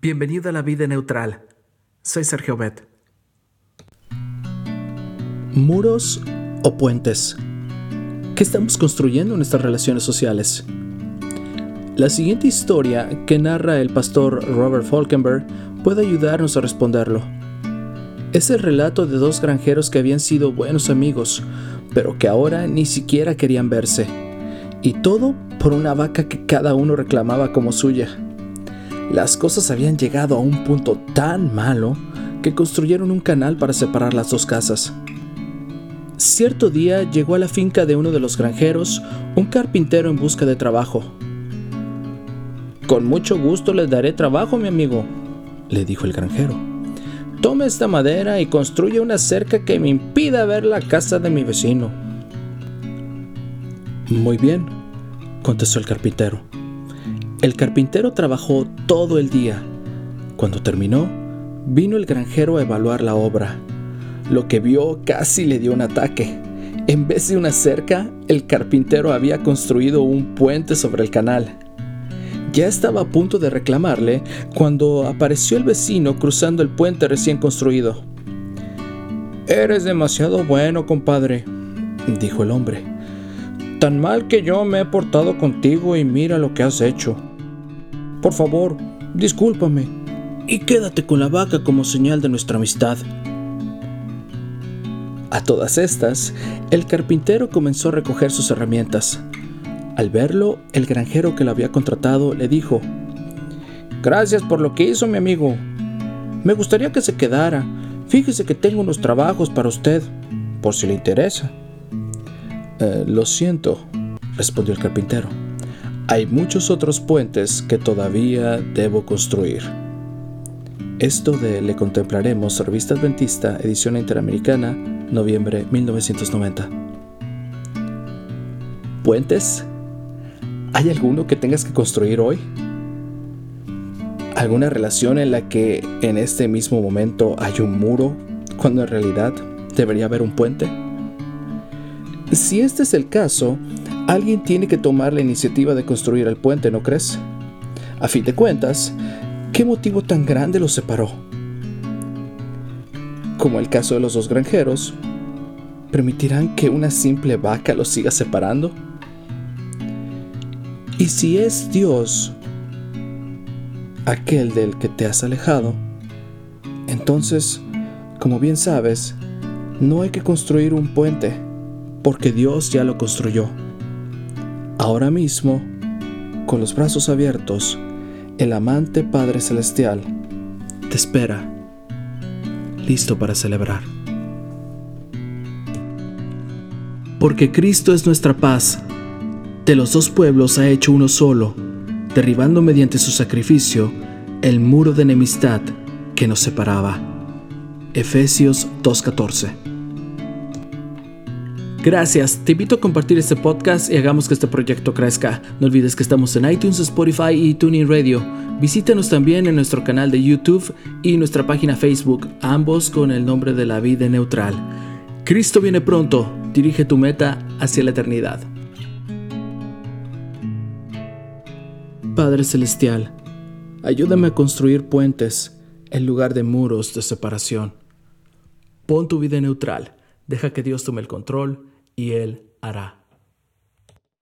Bienvenido a la vida neutral. Soy Sergio Bet. ¿Muros o puentes? ¿Qué estamos construyendo en nuestras relaciones sociales? La siguiente historia que narra el pastor Robert Falkenberg puede ayudarnos a responderlo. Es el relato de dos granjeros que habían sido buenos amigos, pero que ahora ni siquiera querían verse. Y todo por una vaca que cada uno reclamaba como suya. Las cosas habían llegado a un punto tan malo que construyeron un canal para separar las dos casas. Cierto día llegó a la finca de uno de los granjeros un carpintero en busca de trabajo. Con mucho gusto le daré trabajo, mi amigo, le dijo el granjero. Tome esta madera y construye una cerca que me impida ver la casa de mi vecino. Muy bien, contestó el carpintero. El carpintero trabajó todo el día. Cuando terminó, vino el granjero a evaluar la obra. Lo que vio casi le dio un ataque. En vez de una cerca, el carpintero había construido un puente sobre el canal. Ya estaba a punto de reclamarle cuando apareció el vecino cruzando el puente recién construido. Eres demasiado bueno, compadre, dijo el hombre. Tan mal que yo me he portado contigo y mira lo que has hecho. Por favor, discúlpame y quédate con la vaca como señal de nuestra amistad. A todas estas, el carpintero comenzó a recoger sus herramientas. Al verlo, el granjero que lo había contratado le dijo, Gracias por lo que hizo mi amigo. Me gustaría que se quedara. Fíjese que tengo unos trabajos para usted, por si le interesa. Eh, lo siento, respondió el carpintero hay muchos otros puentes que todavía debo construir. Esto de Le Contemplaremos, Revista Adventista, edición interamericana, noviembre 1990. ¿Puentes? ¿Hay alguno que tengas que construir hoy? ¿Alguna relación en la que en este mismo momento hay un muro cuando en realidad debería haber un puente? Si este es el caso, Alguien tiene que tomar la iniciativa de construir el puente, ¿no crees? A fin de cuentas, ¿qué motivo tan grande los separó? Como el caso de los dos granjeros, ¿permitirán que una simple vaca los siga separando? Y si es Dios aquel del que te has alejado, entonces, como bien sabes, no hay que construir un puente, porque Dios ya lo construyó. Ahora mismo, con los brazos abiertos, el amante Padre Celestial te espera, listo para celebrar. Porque Cristo es nuestra paz, de los dos pueblos ha hecho uno solo, derribando mediante su sacrificio el muro de enemistad que nos separaba. Efesios 2.14 Gracias, te invito a compartir este podcast y hagamos que este proyecto crezca. No olvides que estamos en iTunes, Spotify y TuneIn Radio. Visítanos también en nuestro canal de YouTube y nuestra página Facebook, ambos con el nombre de la vida neutral. Cristo viene pronto, dirige tu meta hacia la eternidad. Padre Celestial, ayúdame a construir puentes en lugar de muros de separación. Pon tu vida neutral, deja que Dios tome el control y Él hará.